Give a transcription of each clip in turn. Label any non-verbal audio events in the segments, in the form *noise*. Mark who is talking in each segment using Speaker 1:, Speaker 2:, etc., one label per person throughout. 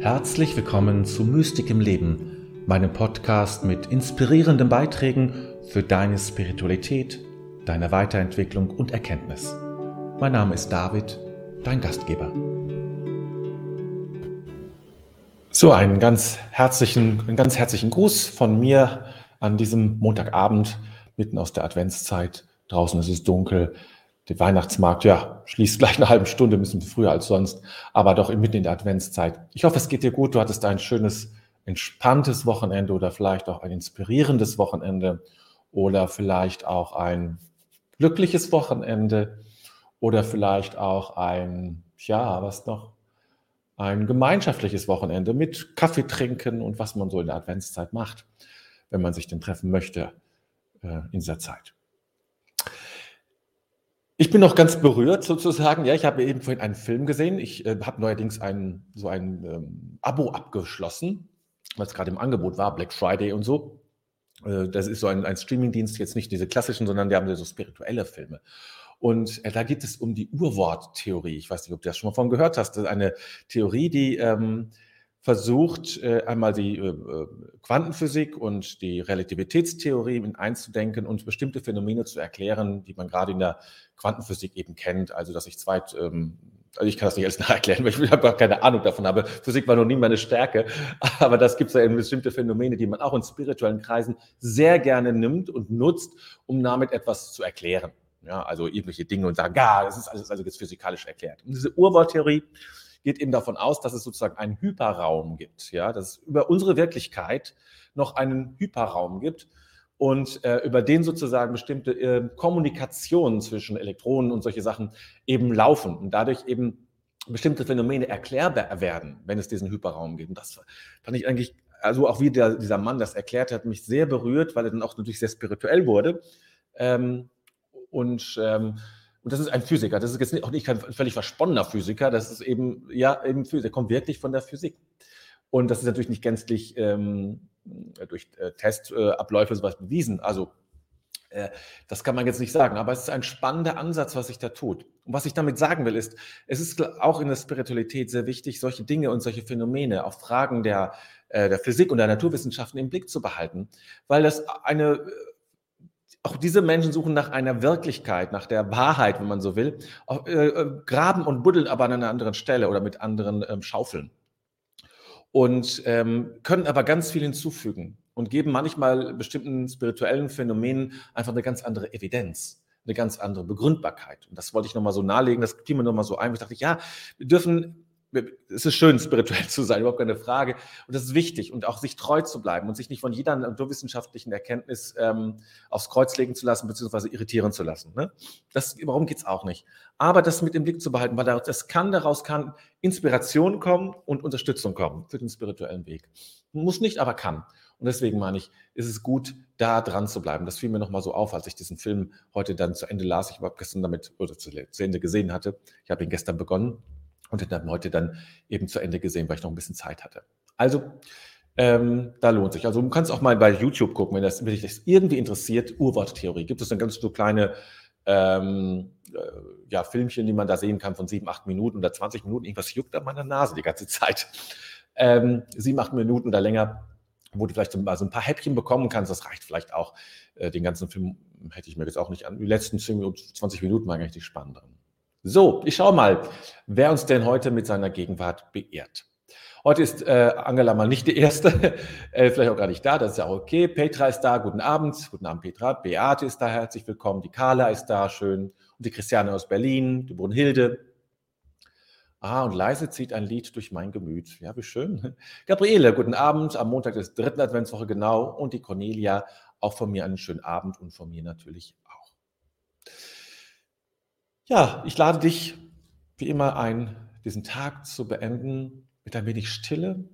Speaker 1: Herzlich willkommen zu Mystik im Leben, meinem Podcast mit inspirierenden Beiträgen für deine Spiritualität, deine Weiterentwicklung und Erkenntnis. Mein Name ist David, dein Gastgeber. So, einen ganz herzlichen, einen ganz herzlichen Gruß von mir an diesem Montagabend, mitten aus der Adventszeit. Draußen ist es dunkel. Der Weihnachtsmarkt, ja, schließt gleich eine halbe Stunde, ein bisschen früher als sonst, aber doch mitten in der Adventszeit. Ich hoffe, es geht dir gut. Du hattest ein schönes, entspanntes Wochenende oder vielleicht auch ein inspirierendes Wochenende oder vielleicht auch ein glückliches Wochenende oder vielleicht auch ein, ja, was noch? Ein gemeinschaftliches Wochenende mit Kaffee trinken und was man so in der Adventszeit macht, wenn man sich denn treffen möchte äh, in dieser Zeit. Ich bin noch ganz berührt sozusagen. Ja, ich habe eben vorhin einen Film gesehen. Ich äh, habe neuerdings ein, so ein ähm, Abo abgeschlossen, weil es gerade im Angebot war, Black Friday und so. Äh, das ist so ein, ein Streamingdienst, jetzt nicht diese klassischen, sondern die haben so spirituelle Filme. Und äh, da geht es um die Urworttheorie. Ich weiß nicht, ob du das schon mal von gehört hast. Das ist eine Theorie, die ähm, versucht, äh, einmal die äh, äh, Quantenphysik und die Relativitätstheorie in einzudenken und bestimmte Phänomene zu erklären, die man gerade in der Quantenphysik eben kennt. Also, dass ich zwei, ähm, also ich kann das nicht alles *laughs* nacherklären, weil ich habe keine Ahnung davon habe. Physik war noch nie meine Stärke. *laughs* Aber das gibt es ja eben bestimmte Phänomene, die man auch in spirituellen Kreisen sehr gerne nimmt und nutzt, um damit etwas zu erklären. Ja, also irgendwelche Dinge und sagen, ja, das ist alles also jetzt physikalisch erklärt. Und diese Urworttheorie geht eben davon aus, dass es sozusagen einen Hyperraum gibt, ja, dass es über unsere Wirklichkeit noch einen Hyperraum gibt und äh, über den sozusagen bestimmte äh, Kommunikationen zwischen Elektronen und solche Sachen eben laufen und dadurch eben bestimmte Phänomene erklärbar werden, wenn es diesen Hyperraum gibt. Und das fand ich eigentlich, also auch wie der, dieser Mann das erklärt hat, mich sehr berührt, weil er dann auch natürlich sehr spirituell wurde. Ähm, und ähm, und das ist ein Physiker. Das ist jetzt auch nicht kein völlig versponnener Physiker. Das ist eben, ja, eben Physiker. Der kommt wirklich von der Physik. Und das ist natürlich nicht gänzlich ähm, durch äh, Testabläufe äh, sowas bewiesen. Also, äh, das kann man jetzt nicht sagen. Aber es ist ein spannender Ansatz, was sich da tut. Und was ich damit sagen will, ist, es ist auch in der Spiritualität sehr wichtig, solche Dinge und solche Phänomene, auch Fragen der, äh, der Physik und der Naturwissenschaften im Blick zu behalten, weil das eine auch diese Menschen suchen nach einer Wirklichkeit, nach der Wahrheit, wenn man so will, äh, äh, graben und buddeln aber an einer anderen Stelle oder mit anderen ähm, Schaufeln. Und ähm, können aber ganz viel hinzufügen und geben manchmal bestimmten spirituellen Phänomenen einfach eine ganz andere Evidenz, eine ganz andere Begründbarkeit. Und das wollte ich nochmal so nahelegen, das fiel mir nochmal so ein. Ich dachte, ja, wir dürfen es ist schön, spirituell zu sein, überhaupt keine Frage. Und das ist wichtig und auch sich treu zu bleiben und sich nicht von jeder naturwissenschaftlichen Erkenntnis ähm, aufs Kreuz legen zu lassen, beziehungsweise irritieren zu lassen. Ne? Das, warum geht es auch nicht? Aber das mit im Blick zu behalten, weil das kann, daraus kann Inspiration kommen und Unterstützung kommen für den spirituellen Weg. Muss nicht, aber kann. Und deswegen meine ich, ist es gut, da dran zu bleiben. Das fiel mir nochmal so auf, als ich diesen Film heute dann zu Ende las. Ich habe gestern damit, oder zu Ende gesehen hatte. Ich habe ihn gestern begonnen und den dann heute dann eben zu Ende gesehen, weil ich noch ein bisschen Zeit hatte. Also, ähm, da lohnt sich. Also du kannst auch mal bei YouTube gucken, wenn, das, wenn dich das irgendwie interessiert, Urworttheorie. Gibt es eine ganz so kleine ähm, äh, ja, Filmchen, die man da sehen kann von sieben, acht Minuten oder 20 Minuten. Irgendwas juckt an meiner Nase die ganze *laughs* Zeit. Ähm, sieben, acht Minuten oder länger, wo du vielleicht so, ein paar Häppchen bekommen kannst. Das reicht vielleicht auch. Äh, den ganzen Film hätte ich mir jetzt auch nicht an. Die letzten 10, 20 Minuten waren eigentlich die spannenderen. So, ich schaue mal, wer uns denn heute mit seiner Gegenwart beehrt. Heute ist äh, Angela mal nicht die Erste, *laughs* äh, vielleicht auch gar nicht da, das ist ja auch okay. Petra ist da, guten Abend. Guten Abend, Petra. Beate ist da, herzlich willkommen. Die Carla ist da, schön. Und die Christiane aus Berlin, die Brunhilde. Ah, und leise zieht ein Lied durch mein Gemüt. Ja, wie schön. *laughs* Gabriele, guten Abend. Am Montag des dritten Adventswoche genau. Und die Cornelia, auch von mir einen schönen Abend und von mir natürlich ja, ich lade dich wie immer ein, diesen Tag zu beenden mit ein wenig Stille.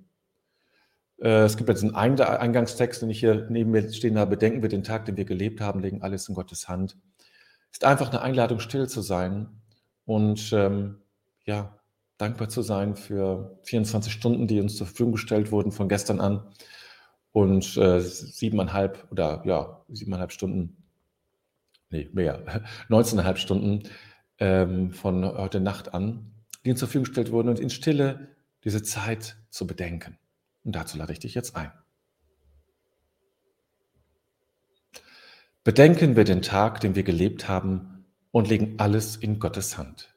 Speaker 1: Äh, es gibt jetzt einen Eingangstext, den ich hier neben mir stehen habe. Bedenken wir den Tag, den wir gelebt haben, legen alles in Gottes Hand. Es ist einfach eine Einladung, still zu sein und ähm, ja, dankbar zu sein für 24 Stunden, die uns zur Verfügung gestellt wurden von gestern an und äh, siebeneinhalb oder ja, siebeneinhalb Stunden, nee, mehr, *laughs* 19,5 Stunden ähm, von heute Nacht an, die uns zur Verfügung gestellt wurden und in Stille diese Zeit zu bedenken. Und dazu lade ich dich jetzt ein. Bedenken wir den Tag, den wir gelebt haben, und legen alles in Gottes Hand.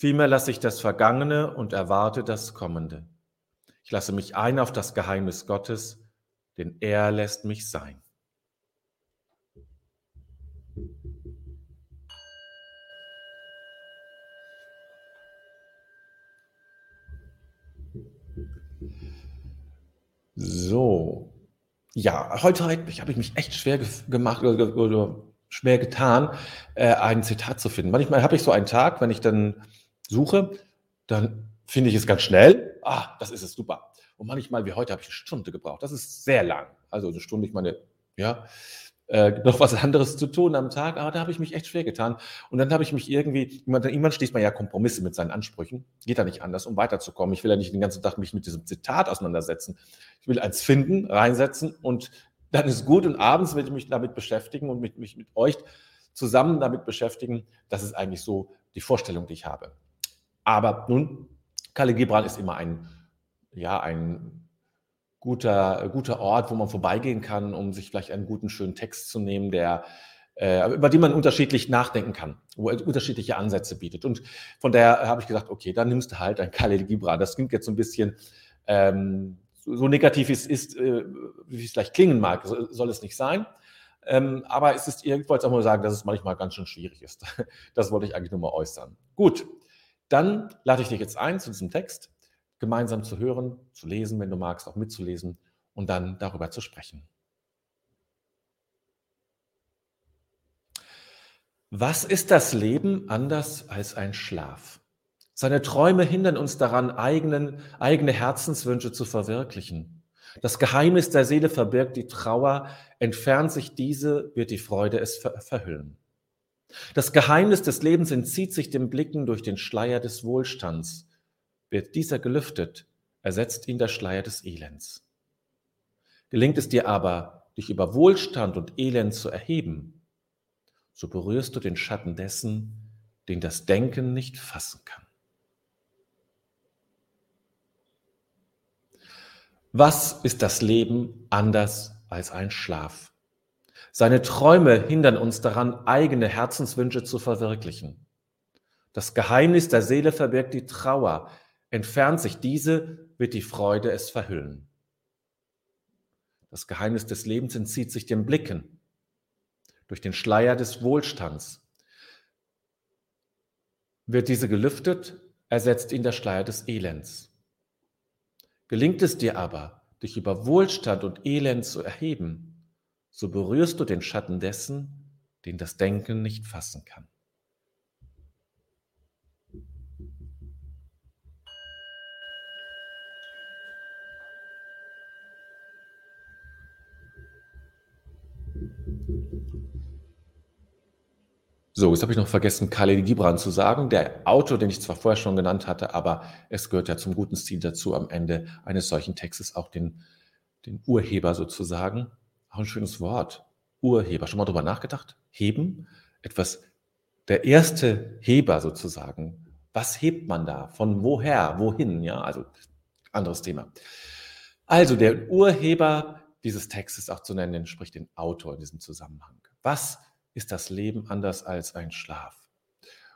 Speaker 1: Vielmehr lasse ich das Vergangene und erwarte das Kommende. Ich lasse mich ein auf das Geheimnis Gottes, denn er lässt mich sein. So, ja, heute habe ich mich echt schwer gemacht oder, schwer getan, äh, ein Zitat zu finden. Manchmal habe ich so einen Tag, wenn ich dann suche, dann finde ich es ganz schnell. Ah, das ist es super. Und manchmal, wie heute, habe ich eine Stunde gebraucht. Das ist sehr lang. Also eine Stunde, ich meine, ja, äh, noch was anderes zu tun am Tag, aber da habe ich mich echt schwer getan. Und dann habe ich mich irgendwie, irgendwann schließt man ja Kompromisse mit seinen Ansprüchen, geht da nicht anders, um weiterzukommen. Ich will ja nicht den ganzen Tag mich mit diesem Zitat auseinandersetzen. Ich will eins finden, reinsetzen und dann ist gut und abends will ich mich damit beschäftigen und mich mit euch zusammen damit beschäftigen. Das ist eigentlich so die Vorstellung, die ich habe. Aber nun, Kalle Gibran ist immer ein, ja, ein guter, guter Ort, wo man vorbeigehen kann, um sich vielleicht einen guten, schönen Text zu nehmen, der, äh, über den man unterschiedlich nachdenken kann, wo er unterschiedliche Ansätze bietet. Und von daher habe ich gesagt, okay, dann nimmst du halt ein Khalil Gibran. Das klingt jetzt so ein bisschen ähm, so, negativ es ist, äh, wie es vielleicht klingen mag, soll es nicht sein. Ähm, aber es ist, ich wollte auch mal sagen, dass es manchmal ganz schön schwierig ist. *laughs* Das wollte ich eigentlich nur mal äußern. Gut, dann lade ich dich jetzt ein, zu diesem Text gemeinsam zu hören, zu lesen, wenn du magst, auch mitzulesen und dann darüber zu sprechen. Was ist das Leben anders als ein Schlaf? Seine Träume hindern uns daran, eigenen, eigene Herzenswünsche zu verwirklichen. Das Geheimnis der Seele verbirgt die Trauer, entfernt sich diese, wird die Freude es verhüllen. Das Geheimnis des Lebens entzieht sich dem Blicken durch den Schleier des Wohlstands. Wird dieser gelüftet, ersetzt ihn der Schleier des Elends. Gelingt es dir aber, dich über Wohlstand und Elend zu erheben, so berührst du den Schatten dessen, den das Denken nicht fassen kann. Was ist das Leben anders als ein Schlaf? Seine Träume hindern uns daran, eigene Herzenswünsche zu verwirklichen. Das Geheimnis der Seele verbirgt die Trauer. Entfernt sich diese, wird die Freude es verhüllen. Das Geheimnis des Lebens entzieht sich dem Blicken durch den Schleier des Wohlstands. Wird diese gelüftet, ersetzt ihn der Schleier des Elends. Gelingt es dir aber, dich über Wohlstand und Elend zu erheben, so berührst du den Schatten dessen, den das Denken nicht fassen kann. So, jetzt habe ich noch vergessen, Khalil Gibran zu sagen. Der Autor, den ich zwar vorher schon genannt hatte, aber es gehört ja zum guten Stil dazu, am Ende eines solchen Textes auch den, den Urheber sozusagen auch ein schönes Wort. Urheber. Schon mal drüber nachgedacht? Heben? Etwas, der erste Heber sozusagen. Was hebt man da? Von woher? Wohin? Ja, also Anderes Thema. Also der Urheber dieses Textes auch zu nennen, spricht den Autor in diesem Zusammenhang. Was ist das Leben anders als ein Schlaf?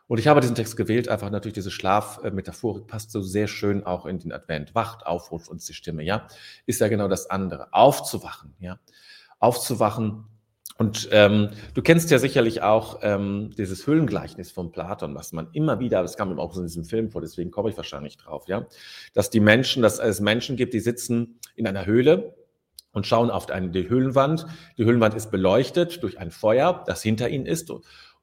Speaker 1: Und ich habe diesen Text gewählt, einfach natürlich diese Schlafmetaphorik passt so sehr schön auch in den Advent. Wacht auf, ruft uns die Stimme, ja? Ist ja genau das andere. Aufzuwachen, ja? Aufzuwachen. Und ähm, du kennst ja sicherlich auch ähm, dieses Höhlengleichnis von Platon, was man immer wieder, das kam auch in diesem Film vor, deswegen komme ich wahrscheinlich drauf, ja? Dass die Menschen, dass es Menschen gibt, die sitzen in einer Höhle, und schauen auf eine, die Höhlenwand. Die Höhlenwand ist beleuchtet durch ein Feuer, das hinter ihnen ist.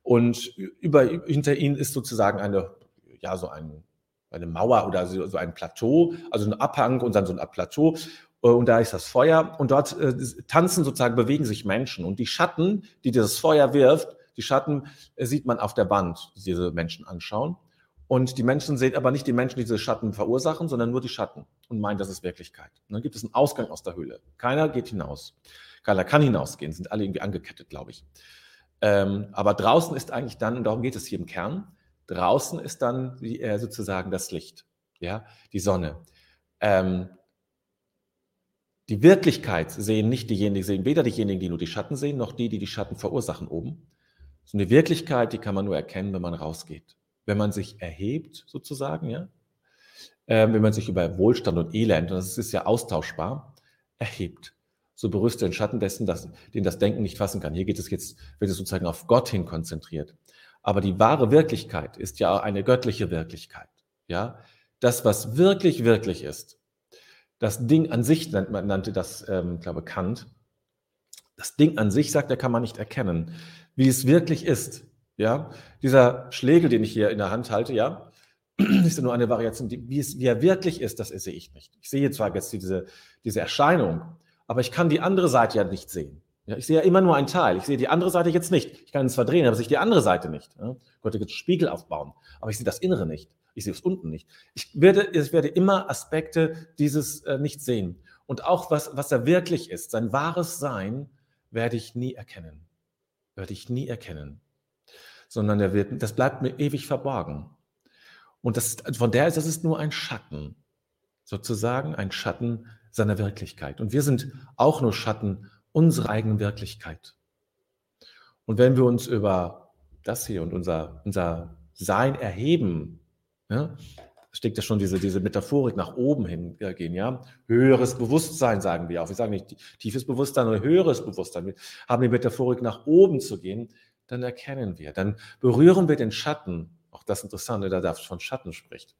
Speaker 1: Und über, hinter ihnen ist sozusagen eine, ja, so ein, eine Mauer oder so, so ein Plateau, also ein Abhang und dann so ein Plateau. Und da ist das Feuer und dort äh, tanzen sozusagen, bewegen sich Menschen. Und die Schatten, die dieses Feuer wirft, die Schatten äh, sieht man auf der Wand, die diese Menschen anschauen. Und die Menschen sehen aber nicht die Menschen, die diese Schatten verursachen, sondern nur die Schatten und meinen, das ist Wirklichkeit. Und dann gibt es einen Ausgang aus der Höhle. Keiner geht hinaus. Keiner kann hinausgehen, sind alle irgendwie angekettet, glaube ich. Ähm, aber draußen ist eigentlich dann, und darum geht es hier im Kern, draußen ist dann die, äh, sozusagen das Licht, ja, die Sonne. Ähm, die Wirklichkeit sehen nicht diejenigen, sehen weder diejenigen, die nur die Schatten sehen, noch die, die die Schatten verursachen oben. So eine Wirklichkeit, die kann man nur erkennen, wenn man rausgeht wenn man sich erhebt, sozusagen, ja, äh, wenn man sich über Wohlstand und Elend, und das ist ja austauschbar, erhebt. So berührt den Schatten dessen, dass, den das Denken nicht fassen kann. Hier geht es jetzt, wird es sozusagen auf Gott hin konzentriert. Aber die wahre Wirklichkeit ist ja eine göttliche Wirklichkeit. Ja, das, was wirklich, wirklich ist, das Ding an sich nannte das, ähm, glaube Kant. Das Ding an sich, sagt er, kann man nicht erkennen. Wie es wirklich ist, ja, dieser Schlegel, den ich hier in der Hand halte, ja, *clears throat* ist ja nur eine Variation, die, wie, es, wie er wirklich ist, das sehe ich nicht. Ich sehe zwar jetzt diese, diese Erscheinung, aber ich kann die andere Seite ja nicht sehen. Ja, ich sehe ja immer nur einen Teil. Ich sehe die andere Seite jetzt nicht. Ich kann es zwar drehen, aber ich sehe die andere Seite nicht. Ja, ich könnte jetzt Spiegel aufbauen, aber ich sehe das Innere nicht. Ich sehe es unten nicht. Ich werde, ich werde immer Aspekte dieses äh, nicht sehen. Und auch was, was er wirklich ist, sein wahres Sein, werde ich nie erkennen. Werde ich nie erkennen sondern er wird, das bleibt mir ewig verborgen. Und das, von der ist, das ist nur ein Schatten, sozusagen ein Schatten seiner Wirklichkeit. Und wir sind auch nur Schatten unserer eigenen Wirklichkeit. Und wenn wir uns über das hier und unser, unser Sein erheben, ja, steckt ja schon diese, diese Metaphorik nach oben hingehen, ja. Höheres Bewusstsein sagen wir auch. Wir sagen nicht tiefes Bewusstsein, sondern höheres Bewusstsein. Wir haben die Metaphorik nach oben zu gehen dann erkennen wir, dann berühren wir den Schatten, auch das Interessante, da darf von Schatten spricht,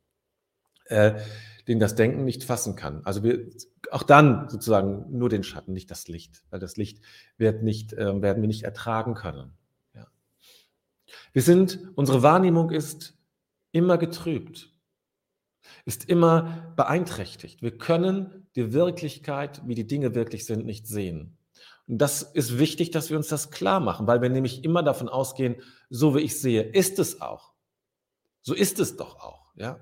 Speaker 1: äh, den das Denken nicht fassen kann. Also wir, auch dann sozusagen nur den Schatten, nicht das Licht, weil das Licht wird nicht, äh, werden wir nicht ertragen können. Ja. Wir sind, unsere Wahrnehmung ist immer getrübt, ist immer beeinträchtigt. Wir können die Wirklichkeit, wie die Dinge wirklich sind, nicht sehen. Und das ist wichtig, dass wir uns das klar machen, weil wir nämlich immer davon ausgehen, so wie ich sehe, ist es auch. So ist es doch auch, ja.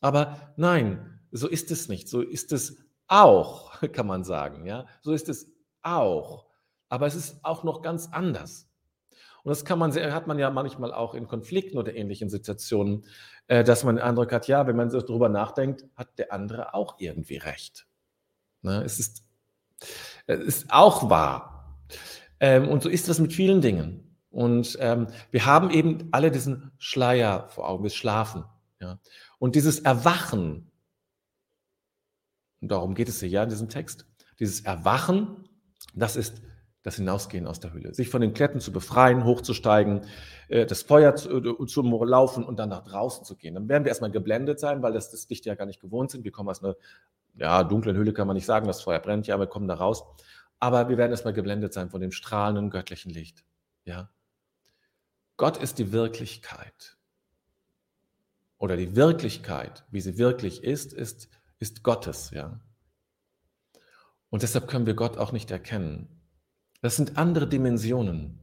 Speaker 1: Aber nein, so ist es nicht. So ist es auch, *laughs* kann man sagen, ja. So ist es auch. Aber es ist auch noch ganz anders. Und das kann man, hat man ja manchmal auch in Konflikten oder ähnlichen Situationen, äh, dass man den Eindruck hat, ja, wenn man so darüber nachdenkt, hat der andere auch irgendwie recht. Ne? Es ist das ist auch wahr. Ähm, und so ist das mit vielen Dingen. Und ähm, wir haben eben alle diesen Schleier vor Augen, das Schlafen. Ja? Und dieses Erwachen, und darum geht es hier ja in diesem Text, dieses Erwachen, das ist das Hinausgehen aus der Höhle. Sich von den Kletten zu befreien, hochzusteigen, äh, das Feuer zu, äh, zu, laufen und dann nach draußen zu gehen. Dann werden wir erstmal geblendet sein, weil das das Licht ja gar nicht gewohnt sind. Wir kommen aus einer ja, dunklen Höhle kann man nicht sagen, das Feuer brennt, ja, wir kommen da raus. Aber wir werden erstmal geblendet sein von dem strahlenden göttlichen Licht. Ja. Gott ist die Wirklichkeit. Oder die Wirklichkeit, wie sie wirklich ist, ist, ist Gottes, ja. Und deshalb können wir Gott auch nicht erkennen. Das sind andere Dimensionen,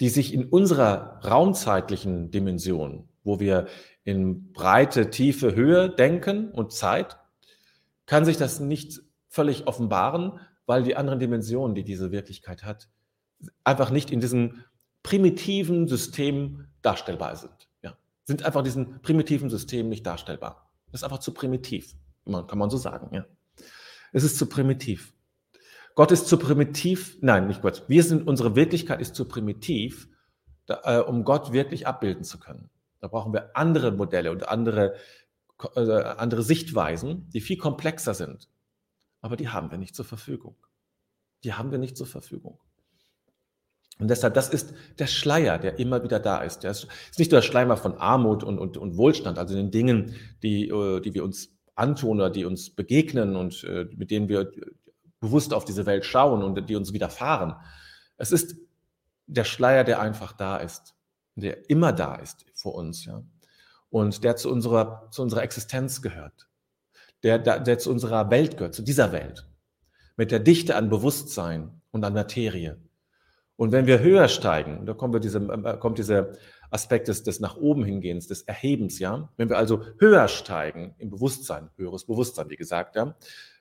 Speaker 1: die sich in unserer raumzeitlichen Dimension, wo wir in Breite, Tiefe, Höhe denken und Zeit, kann sich das nicht völlig offenbaren, weil die anderen Dimensionen, die diese Wirklichkeit hat, einfach nicht in diesem primitiven System darstellbar sind. Ja. Sind einfach in diesem primitiven System nicht darstellbar. Das ist einfach zu primitiv. Kann man so sagen, ja. Es ist zu primitiv. Gott ist zu primitiv, nein, nicht Gott. Wir sind, unsere Wirklichkeit ist zu primitiv, da, äh, um Gott wirklich abbilden zu können. Da brauchen wir andere Modelle und andere, äh, andere Sichtweisen, die viel komplexer sind. Aber die haben wir nicht zur Verfügung. Die haben wir nicht zur Verfügung. Und deshalb, das ist der Schleier, der immer wieder da ist. Der ist, ist nicht nur der Schleier von Armut und, und, und Wohlstand, also den Dingen, die, äh, die wir uns antun oder die uns begegnen und äh, mit denen wir bewusst auf diese Welt schauen und die uns widerfahren. Es ist der Schleier, der einfach da ist, der immer da ist vor uns, ja. Und der zu unserer, zu unserer Existenz gehört. Der, der, der zu unserer Welt gehört, zu dieser Welt. Mit der Dichte an Bewusstsein und an Materie. Und wenn wir höher steigen, da kommen wir diese, äh, kommt dieser Aspekt des, des nach oben hingehens, des Erhebens, ja. Wenn wir also höher steigen im Bewusstsein, höheres Bewusstsein, wie gesagt, ja,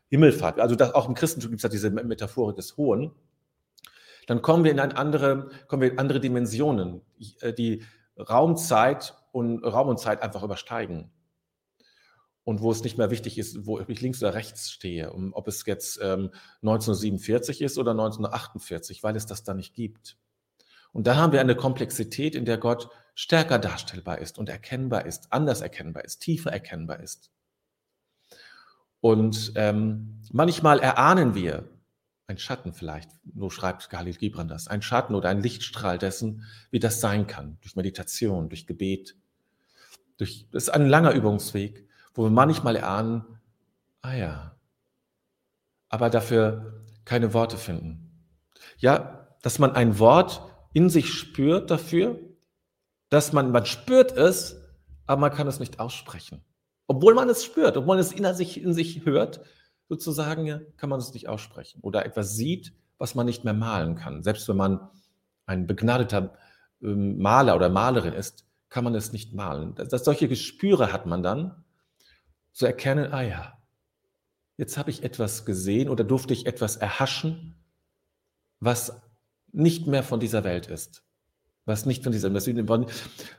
Speaker 1: Himmelfahrt, also das, auch im Christentum gibt es ja diese Metaphorik des Hohen, dann kommen wir in andere, kommen wir in andere Dimensionen, äh, die Raumzeit und Raum und Zeit einfach übersteigen. Und wo es nicht mehr wichtig ist, wo ich links oder rechts stehe, um, ob es jetzt ähm, 1947 ist oder 1948, weil es das da nicht gibt. Und da haben wir eine Komplexität, in der Gott stärker darstellbar ist und erkennbar ist, anders erkennbar ist, tiefer erkennbar ist. Und ähm, manchmal erahnen wir, ein Schatten vielleicht, so schreibt Khalil Gibran das, ein Schatten oder ein Lichtstrahl dessen, wie das sein kann, durch Meditation, durch Gebet. Durch, das ist ein langer Übungsweg, wo wir manchmal erahnen, ah ja, aber dafür keine Worte finden. Ja, dass man ein Wort in sich spürt dafür, dass man, man spürt es, aber man kann es nicht aussprechen. Obwohl man es spürt, obwohl man es in sich, in sich hört, sozusagen, kann man es nicht aussprechen. Oder etwas sieht, was man nicht mehr malen kann. Selbst wenn man ein begnadeter ähm, Maler oder Malerin ist, kann man es nicht malen. Das, das, solche Gespüre hat man dann, zu erkennen, ah ja, jetzt habe ich etwas gesehen oder durfte ich etwas erhaschen, was nicht mehr von dieser Welt ist. Was nicht von dieser Welt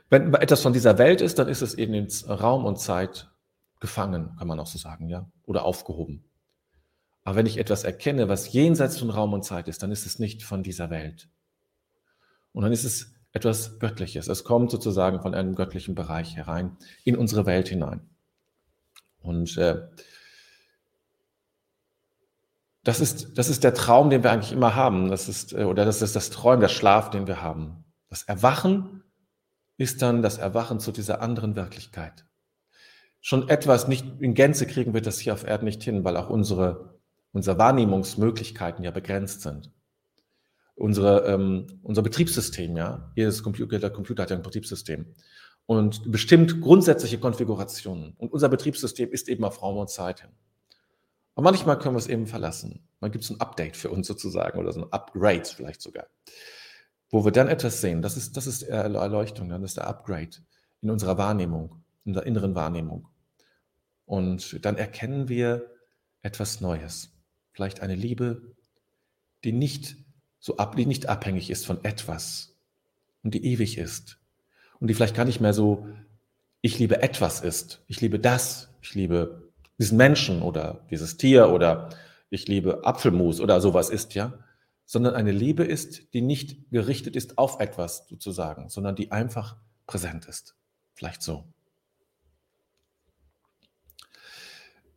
Speaker 1: Wenn etwas von dieser Welt ist, dann ist es eben in Raum und Zeit gefangen, kann man auch so sagen, ja, oder aufgehoben. Aber wenn ich etwas erkenne, was jenseits von Raum und Zeit ist, dann ist es nicht von dieser Welt. Und dann ist es etwas Göttliches. Es kommt sozusagen von einem göttlichen Bereich herein in unsere Welt hinein. Und äh, das, ist, das ist der Traum, den wir eigentlich immer haben. Das ist, äh, oder das ist das Träumen, der Schlaf, den wir haben. Das Erwachen ist dann das Erwachen zu dieser anderen Wirklichkeit. Schon etwas nicht in Gänze kriegen wir das hier auf Erden nicht hin, weil auch unsere unsere Wahrnehmungsmöglichkeiten ja begrenzt sind. Unsere, ähm, unser Betriebssystem, ja, jedes Computer, der Computer hat ja ein Betriebssystem und bestimmt grundsätzliche Konfigurationen. Und unser Betriebssystem ist eben auf Raum und Zeit hin. Und manchmal können wir es eben verlassen. Man gibt es ein Update für uns sozusagen oder so ein Upgrade vielleicht sogar, wo wir dann etwas sehen. Das ist, das ist Erleuchtung, dann ist der Upgrade in unserer Wahrnehmung, in der inneren Wahrnehmung. Und dann erkennen wir etwas Neues. Vielleicht eine Liebe, die nicht so ab, die nicht abhängig ist von etwas und die ewig ist und die vielleicht gar nicht mehr so ich liebe etwas ist. Ich liebe das. Ich liebe diesen Menschen oder dieses Tier oder ich liebe Apfelmus oder sowas ist, ja. Sondern eine Liebe ist, die nicht gerichtet ist auf etwas sozusagen, sondern die einfach präsent ist. Vielleicht so.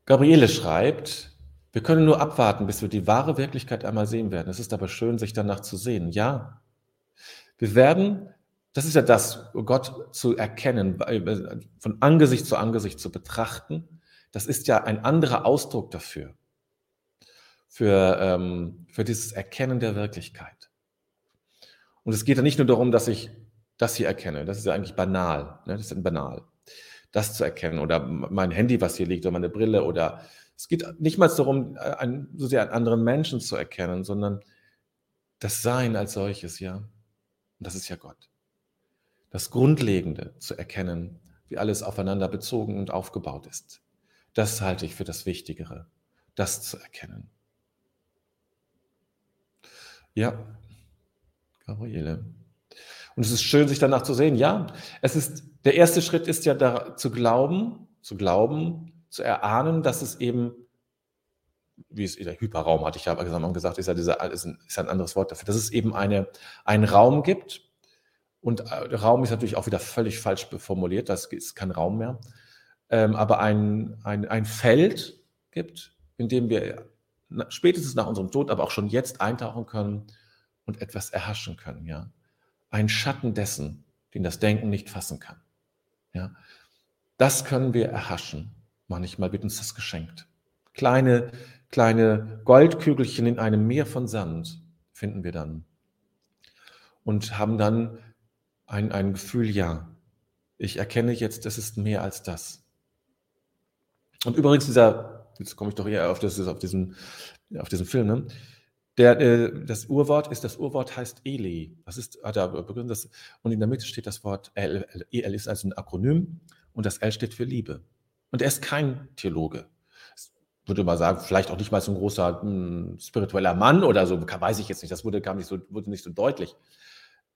Speaker 1: Gabriele schreibt, wir können nur abwarten, bis wir die wahre Wirklichkeit einmal sehen werden. Es ist aber schön, sich danach zu sehen. Ja, wir werden, das ist ja das, Gott zu erkennen, von Angesicht zu Angesicht zu betrachten. Das ist ja ein anderer Ausdruck dafür, für, ähm, für dieses Erkennen der Wirklichkeit. Und es geht ja nicht nur darum, dass ich das hier erkenne. Das ist ja eigentlich banal. Ne? Das ist banal. Das zu erkennen oder mein Handy, was hier liegt, oder meine Brille oder es geht nicht mal darum, äh, einen, so sehr einen anderen Menschen zu erkennen, sondern das Sein als solches, ja. Und das ist ja Gott. Das Grundlegende zu erkennen, wie alles aufeinander bezogen und aufgebaut ist. Das halte ich für das Wichtigere, das zu erkennen. Ja, Gabriele. Und es ist schön, sich danach zu sehen. Ja, es ist, der erste Schritt ist ja da, zu glauben, zu glauben, zu erahnen, dass es eben, wie es der Hyperraum hatte ich ja gesagt, ist ja, dieser, ist, ein, ist ein anderes Wort dafür, dass es eben eine, einen Raum gibt. Und äh, Raum ist natürlich auch wieder völlig falsch formuliert, das ist kein Raum mehr. Ähm, aber ein, ein, ein Feld gibt, in dem wir spätestens nach unserem Tod, aber auch schon jetzt eintauchen können und etwas erhaschen können. Ja? Ein Schatten dessen, den das Denken nicht fassen kann. Ja? Das können wir erhaschen. Manchmal wird uns das geschenkt. Kleine, kleine Goldkügelchen in einem Meer von Sand finden wir dann. Und haben dann ein, ein Gefühl, ja, ich erkenne jetzt, es ist mehr als das. Und übrigens, dieser, jetzt komme ich doch eher auf, das, auf, diesen, auf diesen Film, ne? Der, äh, das Urwort ist, das Urwort heißt Eli. Das ist, hat er begründet, das, und in der Mitte steht das Wort L. El ist also ein Akronym und das L steht für Liebe. Und er ist kein Theologe. Ich würde mal sagen, vielleicht auch nicht mal so ein großer hm, spiritueller Mann oder so, weiß ich jetzt nicht. Das wurde, kam nicht so, wurde nicht so deutlich.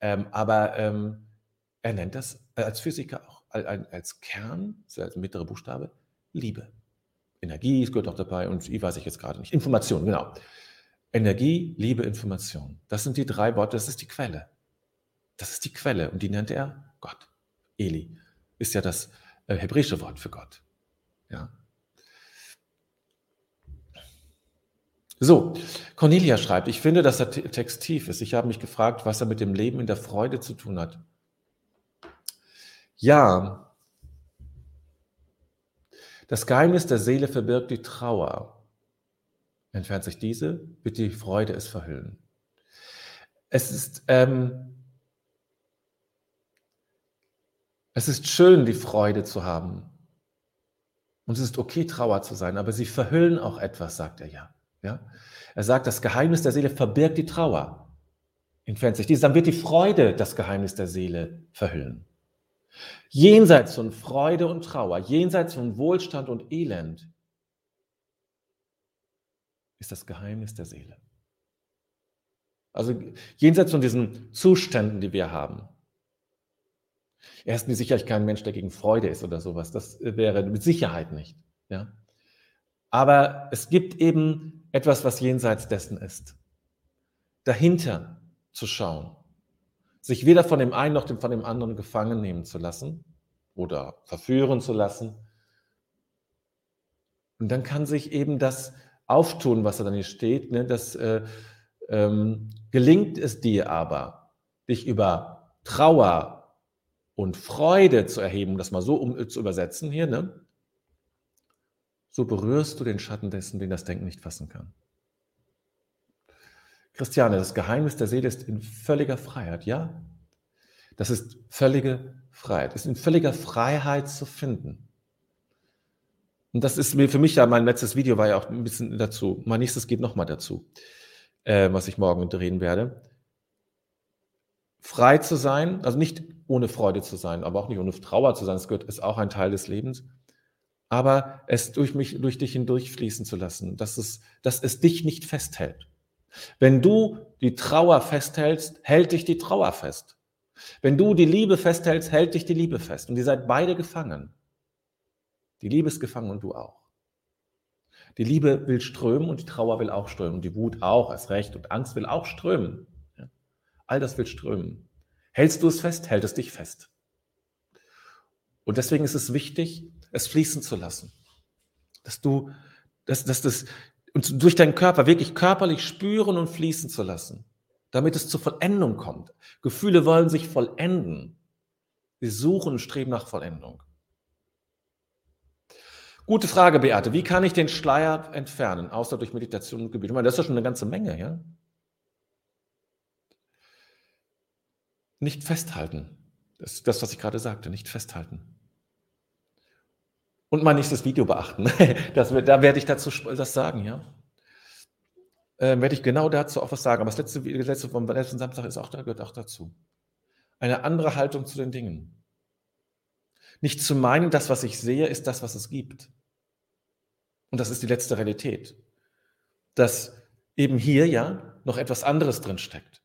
Speaker 1: Ähm, aber ähm, er nennt das als Physiker auch als Kern, als mittlere Buchstabe, Liebe. Energie, es gehört auch dabei und wie weiß ich jetzt gerade nicht. Information, genau. Energie, Liebe, Information. Das sind die drei Worte, das ist die Quelle. Das ist die Quelle und die nennt er Gott. Eli ist ja das äh, hebräische Wort für Gott. Ja. So, Cornelia schreibt, ich finde, dass der Text tief ist. Ich habe mich gefragt, was er mit dem Leben in der Freude zu tun hat. Ja, das Geheimnis der Seele verbirgt die Trauer. Entfernt sich diese, wird die Freude es verhüllen. Es ist, ähm, es ist schön, die Freude zu haben. Und es ist okay, Trauer zu sein, aber sie verhüllen auch etwas, sagt er ja. ja? Er sagt, das Geheimnis der Seele verbirgt die Trauer. Entfernt sich diese, dann wird die Freude das Geheimnis der Seele verhüllen. Jenseits von Freude und Trauer, jenseits von Wohlstand und Elend, ist das Geheimnis der Seele. Also jenseits von diesen Zuständen, die wir haben. Er ist mit Sicherheit kein Mensch, der gegen Freude ist oder sowas. Das wäre mit Sicherheit nicht. Ja? Aber es gibt eben etwas, was jenseits dessen ist. Dahinter zu schauen sich weder von dem einen noch von dem anderen gefangen nehmen zu lassen oder verführen zu lassen. Und dann kann sich eben das auftun, was da dann hier steht. Ne? Das äh, ähm, gelingt es dir aber, dich über Trauer und Freude zu erheben, um das mal so um, zu übersetzen hier, ne? so berührst du den Schatten dessen, den das Denken nicht fassen kann. Christiane, das Geheimnis der Seele ist in völliger Freiheit, ja? Das ist völlige Freiheit, ist in völliger Freiheit zu finden. Und das ist mir für mich ja, mein letztes Video war ja auch ein bisschen dazu. Mein nächstes geht nochmal dazu, äh, was ich morgen drehen werde. Frei zu sein, also nicht ohne Freude zu sein, aber auch nicht ohne Trauer zu sein, das gehört, ist auch ein Teil des Lebens. Aber es durch mich, durch dich hindurchfließen zu lassen, dass es, dass es dich nicht festhält. Wenn du die Trauer festhältst, hält dich die Trauer fest. Wenn du die Liebe festhältst, hält dich die Liebe fest. Und ihr seid beide gefangen. Die Liebe ist gefangen und du auch. Die Liebe will strömen und die Trauer will auch strömen. Und die Wut auch, erst recht. Und Angst will auch strömen. All das will strömen. Hältst du es fest, hält es dich fest. Und deswegen ist es wichtig, es fließen zu lassen. Dass du, dass, dass das, und durch deinen Körper wirklich körperlich spüren und fließen zu lassen, damit es zur Vollendung kommt. Gefühle wollen sich vollenden. Sie suchen und streben nach Vollendung. Gute Frage, Beate. Wie kann ich den Schleier entfernen, außer durch Meditation und Gebet? Ich meine, das ist ja schon eine ganze Menge, ja? Nicht festhalten. Das ist das, was ich gerade sagte, nicht festhalten. Und mein nächstes Video beachten. *laughs* Das, da werde ich dazu das sagen, ja. Äh, werde ich genau dazu auch was sagen. Aber das letzte, das letzte vom letzten Samstag ist auch, gehört auch dazu. Eine andere Haltung zu den Dingen. Nicht zu meinen, das, was ich sehe, ist das, was es gibt. Und das ist die letzte Realität. Dass eben hier ja noch etwas anderes drin steckt.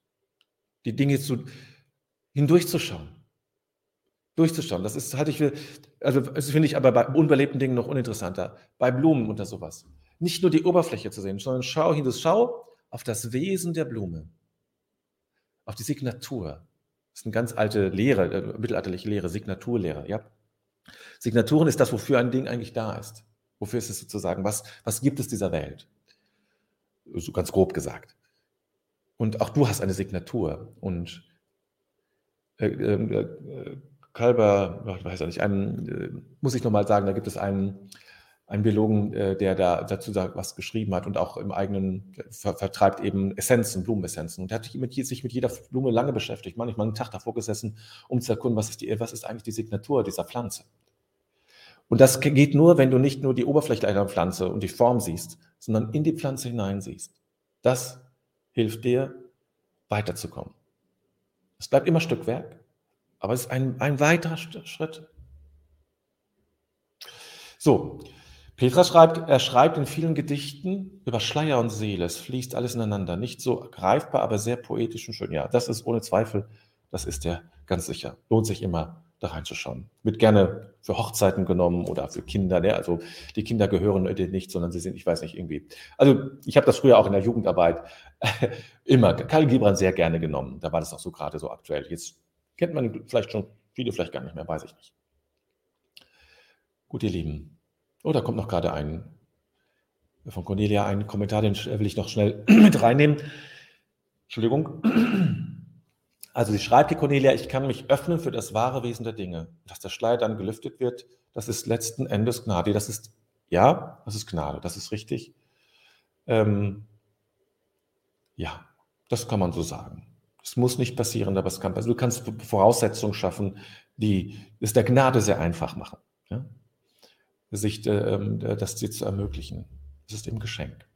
Speaker 1: Die Dinge zu, hindurchzuschauen. durchzuschauen. Das ist, halte ich für, also das finde ich aber bei unbelebten Dingen noch uninteressanter. Bei Blumen oder sowas. Nicht nur die Oberfläche zu sehen, sondern schau hin, schau auf das Wesen der Blume, auf die Signatur. Das ist eine ganz alte Lehre, äh, mittelalterliche Lehre, Signaturlehre. Ja? Signaturen ist das, wofür ein Ding eigentlich da ist. Wofür ist es sozusagen? Was, was gibt es dieser Welt? So ganz grob gesagt. Und auch du hast eine Signatur. Und äh, äh, Kalber, weiß er nicht, einen, äh, muss ich nochmal sagen, da gibt es einen, einen Biologen, äh, der da dazu was geschrieben hat und auch im eigenen ver vertreibt eben Essenzen, Blumenessenzen. Und er hat sich mit, sich mit jeder Blume lange beschäftigt, manchmal einen Tag davor gesessen, um zu erkunden, was ist, die, was ist eigentlich die Signatur dieser Pflanze. Und das geht nur, wenn du nicht nur die Oberfläche einer Pflanze und die Form siehst, sondern in die Pflanze hinein siehst. Das hilft dir, weiterzukommen. Es bleibt immer Stückwerk, aber es ist ein, ein weiterer Schritt. So, Petra schreibt, er schreibt in vielen Gedichten über Schleier und Seele. Es fließt alles ineinander. Nicht so greifbar, aber sehr poetisch und schön. Ja, das ist ohne Zweifel, das ist er ganz sicher. Lohnt sich immer da reinzuschauen. Wird gerne für Hochzeiten genommen oder für Kinder. Ne? Also die Kinder gehören nicht, sondern sie sind, ich weiß nicht, irgendwie. Also ich habe das früher auch in der Jugendarbeit *laughs* immer, Karl Gibran sehr gerne genommen. Da war das auch so gerade so aktuell. Jetzt kennt man vielleicht schon viele, vielleicht gar nicht mehr, weiß ich nicht. Gut, ihr Lieben. Oh, da kommt noch gerade ein von Cornelia ein Kommentar, den will ich noch schnell *clears throat* mit reinnehmen. Entschuldigung. *clears throat* Also sie schreibt die Cornelia, ich kann mich öffnen für das wahre Wesen der Dinge. Dass der Schleier dann gelüftet wird, das ist letzten Endes Gnade. Das ist, ja, das ist Gnade, das ist richtig. Ähm, ja, das kann man so sagen. Es muss nicht passieren, aber es kann passieren. Du kannst Voraussetzungen schaffen, die es der Gnade sehr einfach machen. Ja? Sich äh, das dir zu ermöglichen. Das ist eben Geschenk.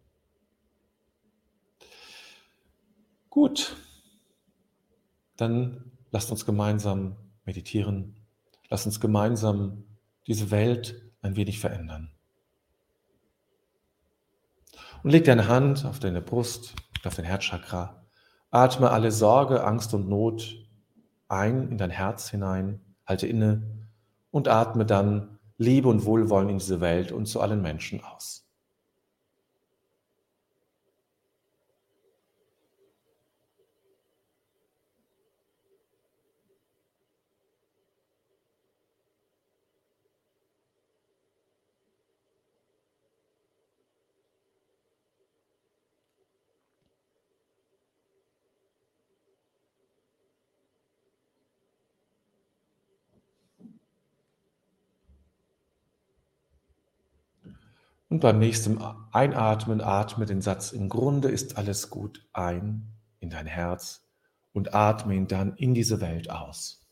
Speaker 1: Gut dann lasst uns gemeinsam meditieren. Lasst uns gemeinsam diese Welt ein wenig verändern. Und leg deine Hand auf deine Brust, auf dein Herzchakra. Atme alle Sorge, Angst und Not ein in dein Herz hinein. Halte inne und atme dann Liebe und Wohlwollen in diese Welt und zu allen Menschen aus. Und beim nächsten Einatmen atme den Satz, im Grunde ist alles gut ein in dein Herz und atme ihn dann in diese Welt aus.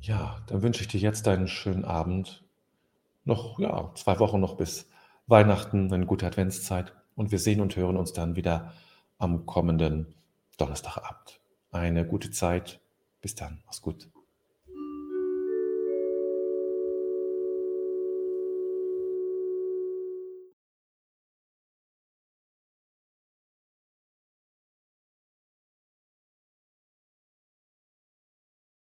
Speaker 1: Ja, dann wünsche ich dir jetzt einen schönen Abend noch, ja, zwei Wochen noch bis Weihnachten, eine gute Adventszeit. Und wir sehen und hören uns dann wieder am kommenden Donnerstagabend. Eine gute Zeit. Bis dann. Mach's gut.